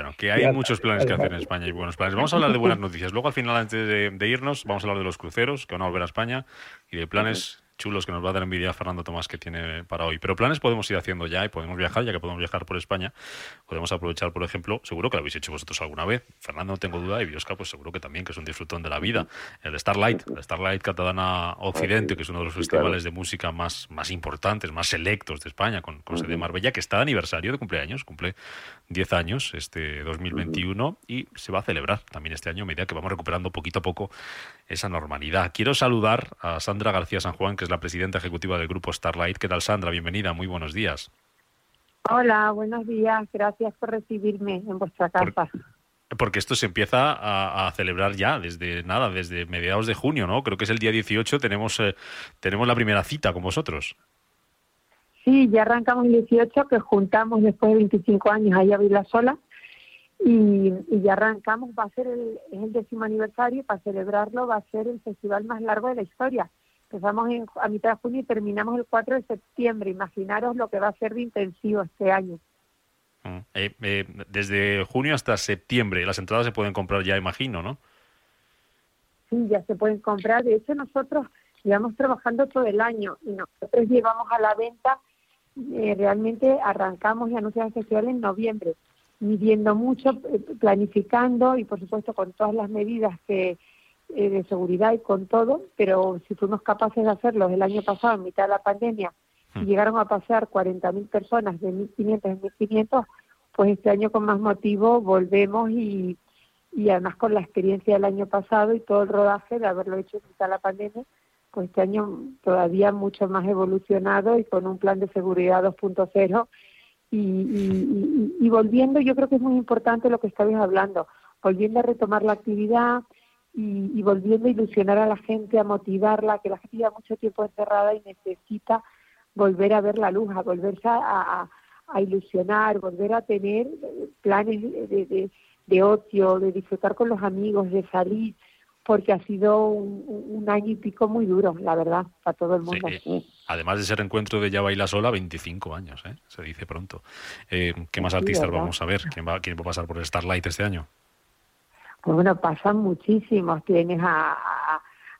Bueno, que hay muchos planes que hacer en España y buenos planes. Vamos a hablar de buenas noticias. Luego, al final, antes de, de irnos, vamos a hablar de los cruceros que van a volver a España y de planes chulos que nos va a dar envidia Fernando Tomás que tiene para hoy. Pero planes podemos ir haciendo ya y podemos viajar, ya que podemos viajar por España. Podemos aprovechar, por ejemplo, seguro que lo habéis hecho vosotros alguna vez. Fernando, no tengo duda, y Biosca, pues seguro que también, que es un disfrutón de la vida. El Starlight, el Starlight Catalana Occidente, que es uno de los festivales de música más, más importantes, más selectos de España, con, con sede de Marbella, que está de aniversario de cumpleaños, cumple 10 años este 2021 y se va a celebrar también este año a medida que vamos recuperando poquito a poco esa normalidad. Quiero saludar a Sandra García San Juan, que es la presidenta ejecutiva del grupo Starlight. ¿Qué tal, Sandra? Bienvenida, muy buenos días. Hola, buenos días. Gracias por recibirme en vuestra casa. porque esto se empieza a, celebrar ya desde nada, desde mediados de junio, ¿no? Creo que es el día 18, tenemos, eh, tenemos la primera cita con vosotros. Sí, ya arrancamos el 18, que juntamos después de 25 años ahí a Vila Sola y, ya arrancamos, va a ser el, es el décimo aniversario, para celebrarlo va a ser el festival más largo de la historia. Empezamos en, a mitad de junio y terminamos el 4 de septiembre. Imaginaros lo que va a ser de intensivo este año. Mm, eh, eh, desde junio hasta septiembre, las entradas se pueden comprar ya, imagino, ¿no? Sí, ya se pueden comprar. De hecho, nosotros llevamos trabajando todo el año y nosotros llevamos a la venta, eh, realmente arrancamos y anunciamos el festival en noviembre midiendo mucho, eh, planificando y por supuesto con todas las medidas que eh, de seguridad y con todo, pero si fuimos capaces de hacerlo el año pasado, en mitad de la pandemia, y hmm. llegaron a pasar 40.000 personas de 1.500 en 1.500, pues este año con más motivo volvemos y, y además con la experiencia del año pasado y todo el rodaje de haberlo hecho en mitad de la pandemia, pues este año todavía mucho más evolucionado y con un plan de seguridad 2.0 y, volviendo, yo creo que es muy importante lo que estabais hablando, volviendo a retomar la actividad y, volviendo a ilusionar a la gente, a motivarla, que la gente lleva mucho tiempo encerrada y necesita volver a ver la luz, a volverse a, ilusionar, volver a tener planes de, de ocio, de disfrutar con los amigos, de salir porque ha sido un, año y pico muy duro, la verdad, para todo el mundo. Además de ser encuentro de Ya Baila Sola, 25 años, ¿eh? se dice pronto. Eh, ¿Qué más artistas vamos a ver? ¿Quién va, ¿Quién va a pasar por Starlight este año? Pues bueno, pasan muchísimos. Tienes a,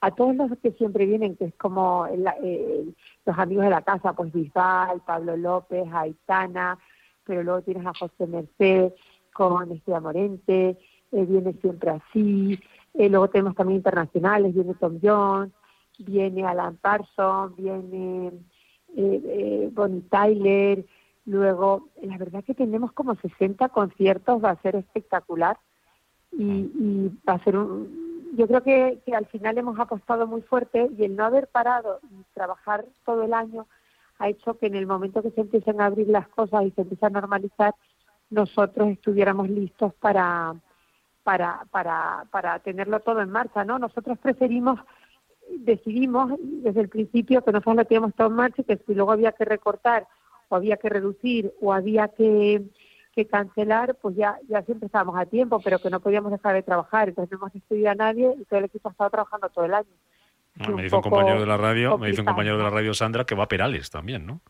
a, todos los que siempre vienen, que es como los amigos de la casa, pues Bisbal, Pablo López, Aitana, pero luego tienes a José Merced con Estrella Morente, eh, viene siempre así, eh, luego tenemos también internacionales, viene Tom Jones, viene Alan Parsons, viene eh, eh, Bonnie Tyler, luego la verdad que tenemos como 60 conciertos, va a ser espectacular y, y va a ser un... Yo creo que, que al final hemos apostado muy fuerte y el no haber parado y trabajar todo el año ha hecho que en el momento que se empiecen a abrir las cosas y se empiezan a normalizar, nosotros estuviéramos listos para, para, para, para tenerlo todo en marcha, ¿no? Nosotros preferimos, decidimos desde el principio que nosotros lo teníamos todo en marcha y que si luego había que recortar o había que reducir o había que, que cancelar, pues ya, ya siempre estábamos a tiempo, pero que no podíamos dejar de trabajar. Entonces no hemos despedido a nadie y todo el equipo ha estado trabajando todo el año. Ah, me dice un compañero de la radio, me dice un compañero de la radio Sandra que va a Perales también, ¿no?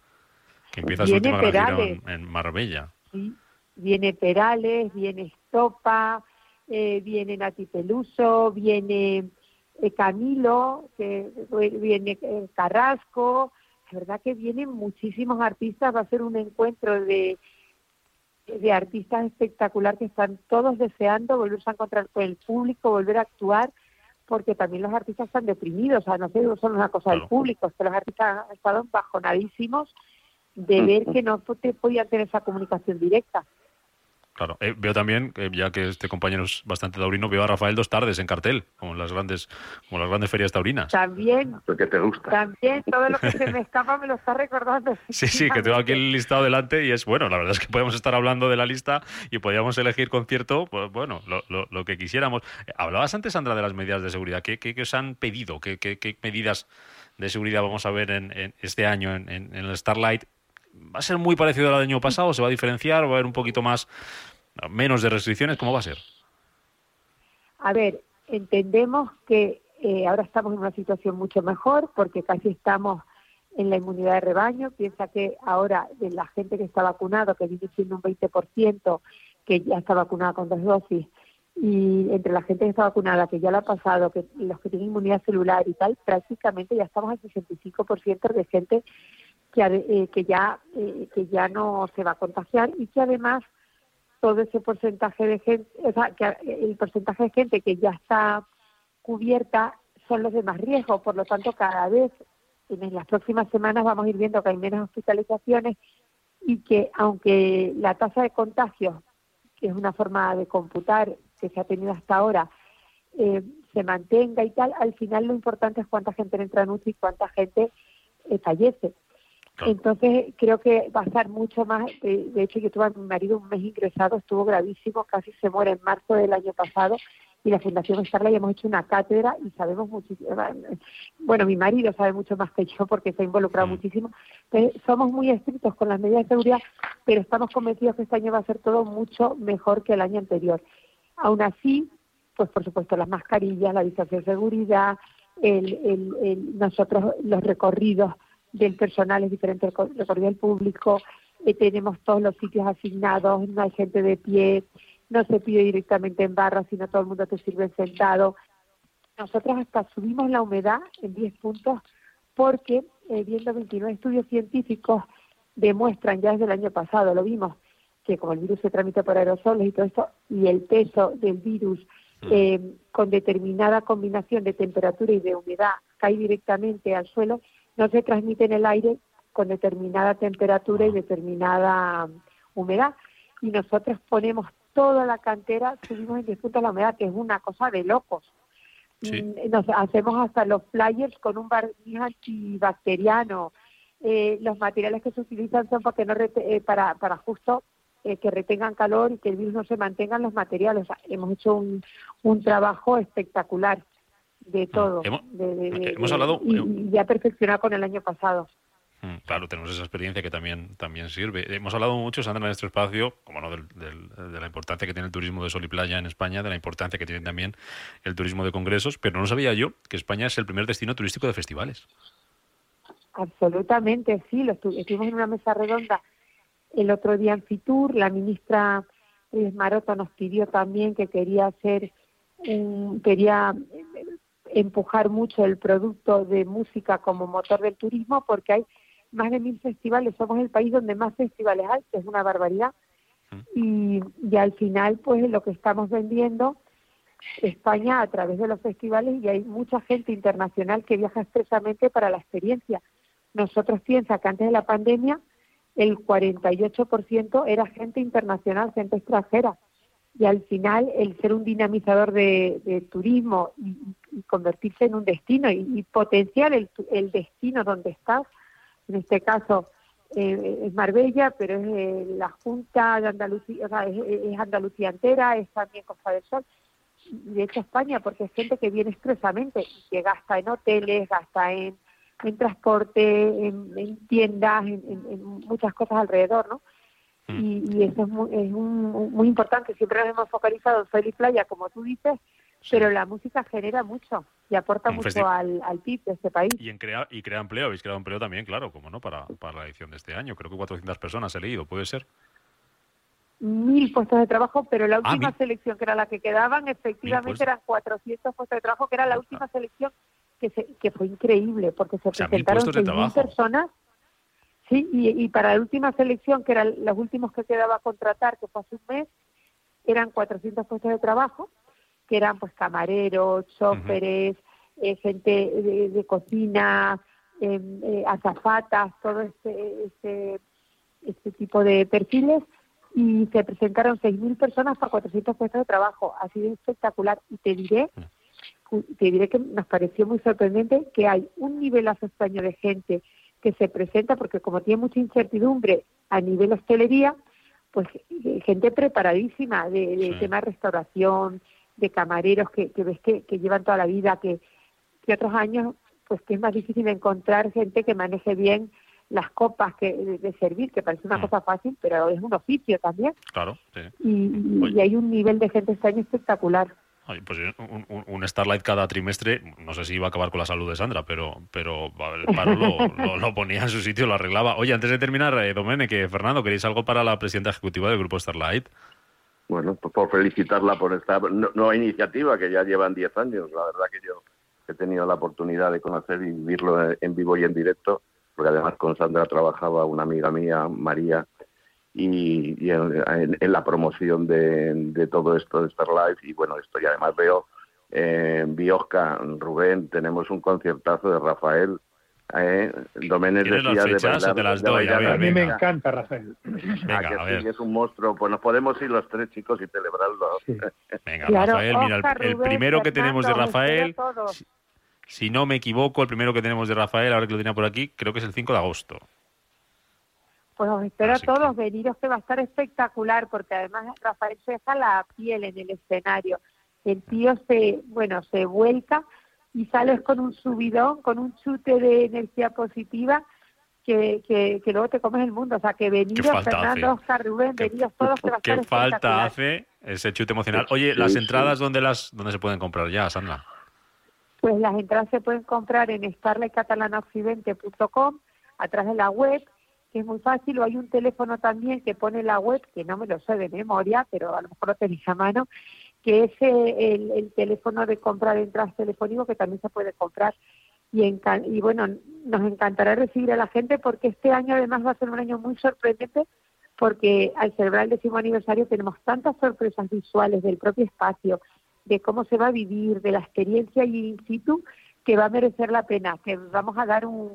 Que empieza su última gran en, Marbella. Sí, viene Perales, viene Estopa, eh, viene Nati Peluso, viene eh, Camilo, que viene eh, Carrasco, la verdad que vienen muchísimos artistas, va a ser un encuentro de, de artistas espectacular que están todos deseando volverse a encontrar con el público, volver a actuar, porque también los artistas están deprimidos, o sea, no sé, no son una cosa del público, es que los artistas han estado bajonadísimos de ver que no te podían tener esa comunicación directa. Claro, eh, veo también, ya que este compañero es bastante taurino, veo a Rafael dos tardes en cartel, como en las grandes, como las grandes ferias taurinas. También. Porque te gusta. También, todo lo que se me escapa me lo está recordando. Sí, sí, que tengo aquí el listado delante y es bueno, la verdad es que podemos estar hablando de la lista y podríamos elegir concierto, pues, bueno, lo, que quisiéramos. Hablabas antes, Sandra, de las medidas de seguridad. ¿Qué, qué, os han pedido? ¿Qué, qué, medidas de seguridad vamos a ver en, este año en, en el Starlight? ¿Va a ser muy parecido al año pasado? ¿Se va a diferenciar? ¿Va a haber un poquito más, menos de restricciones? ¿Cómo va a ser? A ver, entendemos que eh, ahora estamos en una situación mucho mejor porque casi estamos en la inmunidad de rebaño. Piensa que ahora de la gente que está vacunado, que viene siendo un 20% que ya está vacunada con dos dosis, y entre la gente que está vacunada, que ya lo ha pasado, que los que tienen inmunidad celular y tal, prácticamente ya estamos al 65% de gente que, eh, que ya eh, que ya no se va a contagiar y que además todo ese porcentaje de gente, o sea, que el porcentaje de gente que ya está cubierta son los de más riesgo, por lo tanto cada vez en las próximas semanas vamos a ir viendo que hay menos hospitalizaciones y que aunque la tasa de contagio, que es una forma de computar que se ha tenido hasta ahora, eh, se mantenga y tal, al final lo importante es cuánta gente entra en UCI y cuánta gente eh, fallece. Entonces creo que va a estar mucho más, de, hecho yo tuve a mi marido un mes ingresado, estuvo gravísimo, casi se muere en marzo del año pasado y la Fundación Starlight hemos hecho una cátedra y sabemos muchísimo, bueno, mi marido sabe mucho más que yo porque se ha involucrado mm. muchísimo, somos muy estrictos con las medidas de seguridad, pero estamos convencidos que este año va a ser todo mucho mejor que el año anterior. Aún así, pues por supuesto las mascarillas, la distancia de seguridad, el, el, nosotros los recorridos del personal es diferente al recorrido del público, eh, tenemos todos los sitios asignados, no hay gente de pie, no se pide directamente en barra, sino todo el mundo te sirve sentado. Nosotros hasta subimos la humedad en 10 puntos porque, eh, viendo 29 estudios científicos, demuestran ya desde el año pasado, lo vimos, que como el virus se tramita por aerosoles y todo eso, y el peso del virus mm. eh, con determinada combinación de temperatura y de humedad cae directamente al suelo, no se transmite en el aire con determinada temperatura y determinada um, humedad. Y nosotros ponemos toda la cantera, subimos en 10 puntos la humedad, que es una cosa de locos. Mm, nos hacemos hasta los flyers con un barniz antibacteriano. Eh, los materiales que se utilizan son para, que no eh, para, para justo eh, que retengan calor y que el virus no se mantenga en los materiales. hemos hecho un, un trabajo espectacular de todo. Hemos, hablado. Y, ya perfeccionado con el año pasado. Mm, claro, tenemos esa experiencia que también, también sirve. Hemos hablado mucho, Sandra, en este espacio, como no, de la importancia que tiene el turismo de sol y playa en España, de la importancia que tiene también el turismo de congresos, pero no sabía yo que España es el primer destino turístico de festivales. Absolutamente, sí. Lo estuvimos en una mesa redonda el otro día en Fitur. La ministra Luis Maroto nos pidió también que quería hacer, un, quería empujar mucho el producto de música como motor del turismo porque hay más de mil festivales, somos el país donde más festivales hay, que es una barbaridad. Y, y al final, pues lo que estamos vendiendo, España a través de los festivales, y hay mucha gente internacional que viaja expresamente para la experiencia. Nosotros piensa que antes de la pandemia el 48% era gente internacional, gente extranjera y al final el ser un dinamizador de, turismo y, convertirse en un destino y, potenciar el, destino donde estás, en este caso eh, es Marbella, pero es eh, la Junta de Andalucía, o sea, es, Andalucía entera, es también Costa del Sol, de hecho España, porque es gente que viene expresamente, que gasta en hoteles, gasta en, transporte, en, tiendas, en muchas cosas alrededor, ¿no? Mm. Y, eso es, muy, es muy importante. Siempre nos hemos focalizado en sol playa, como tú dices, pero la música genera mucho y aporta mucho al, al, PIB de este país. Y, en crea, y crea empleo, habéis creado empleo también, claro, como no, para, para la edición de este año. Creo que 400 personas he leído, ¿puede ser? Mil puestos de trabajo, pero la ah, última selección, que era la que quedaban, efectivamente eran 400 puestos de trabajo, que era la ah. última selección que, se, que fue increíble, porque se presentaron 6.000 personas Sí, y, para la última selección, que eran los últimos que quedaba a contratar, que fue hace un mes, eran 400 puestos de trabajo, que eran pues camareros, choferes, eh, gente de, cocina, em, eh, azafatas, todo este, este, este tipo de perfiles, y se presentaron 6.000 personas para 400 puestos de trabajo. Ha sido espectacular. Y te diré, te diré que nos pareció muy sorprendente que hay un nivel extraño de gente que se presenta, porque como tiene mucha incertidumbre a nivel hostelería, pues eh, gente preparadísima de, de tema de restauración, de camareros que, que ves que, que, llevan toda la vida, que, que otros años, pues que es más difícil encontrar gente que maneje bien las copas que de, servir, que parece una mm. cosa fácil, pero es un oficio también. Claro, sí. Y, y, hay un nivel de gente este año espectacular. pues un, un, Starlight cada trimestre, no sé si iba a acabar con la salud de Sandra, pero, pero el paro lo, lo, ponía en su sitio, lo arreglaba. Oye, antes de terminar, eh, Domene, que Fernando, ¿queréis algo para la presidenta ejecutiva del grupo Starlight? Bueno, pues por felicitarla por esta nueva iniciativa que ya llevan 10 años. La verdad que yo he tenido la oportunidad de conocer y vivirlo en vivo y en directo porque además con Sandra trabajaba una amiga mía, María, y, en, la promoción de, todo esto de Starlife, y bueno, esto y además veo en Biosca, Rubén, tenemos un conciertazo de Rafael, eh, Doménez decía de bailar, de las doy, a, mí me encanta Rafael. Venga, ah, que sí, es un monstruo. Pues nos podemos ir los tres chicos y celebrarlo. Venga, Rafael, mira, el, primero que tenemos de Rafael, si no me equivoco, el primero que tenemos de Rafael, ahora que lo tenía por aquí, creo que es el 5 de agosto. Pues os espero a todos, veniros que va a estar espectacular, porque además Rafael se deja la piel en el escenario. El tío se, bueno, se vuelca y sales con un subidón, con un chute de energía positiva que, que, luego te comes el mundo. O sea, que venidos, Fernando, Oscar, Rubén, venidos todos, que va a ¿Qué falta hace ese chute emocional? Oye, ¿las entradas dónde las dónde se pueden comprar ya, Sandra? Pues las entradas se pueden comprar en starlightcatalanaoccidente.com, atrás de la web, que es muy fácil, o hay un teléfono también que pone la web, que no me lo sé de memoria, pero a lo mejor lo tenéis a mano, que es eh, el, teléfono de compra de entradas telefónico que también se puede comprar. Y, y bueno, nos encantará recibir a la gente porque este año además va a ser un año muy sorprendente porque al celebrar el décimo aniversario tenemos tantas sorpresas visuales del propio espacio, de cómo se va a vivir, de la experiencia in situ, que va a merecer la pena, que vamos a dar un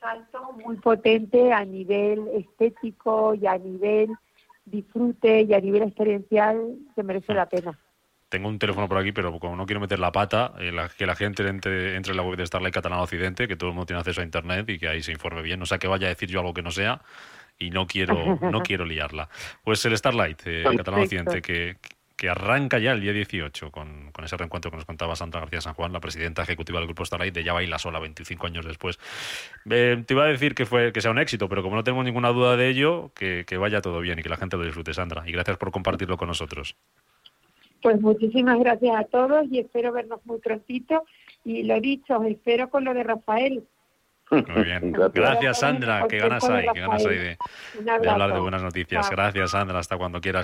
salto muy potente a nivel estético y a nivel disfrute y a nivel experiencial que merece la pena. Tengo un teléfono por aquí, pero como no quiero meter la pata, eh, que la gente entre, entre en la web de Starlight Catalán Occidente, que todo el mundo tiene acceso a Internet y que ahí se informe bien. O sea, que vaya a decir yo algo que no sea y no quiero, no quiero liarla. Pues el Starlight eh, Catalán Occidente, que, que arranca ya el día 18 con, con, ese reencuentro que nos contaba Santa García San Juan, la presidenta ejecutiva del Grupo Starlight, de Ya Baila Sola, 25 años después. Eh, te iba a decir que, fue, que sea un éxito, pero como no tengo ninguna duda de ello, que, que vaya todo bien y que la gente lo disfrute, Sandra. Y gracias por compartirlo con nosotros. Pues muchísimas gracias a todos y espero vernos muy prontito. Y lo dicho, espero con lo de Rafael, muy bien. Gracias, Sandra. Que ganas hay, que ganas hay de, de hablar de buenas noticias. Gracias, Sandra. Hasta cuando quieras.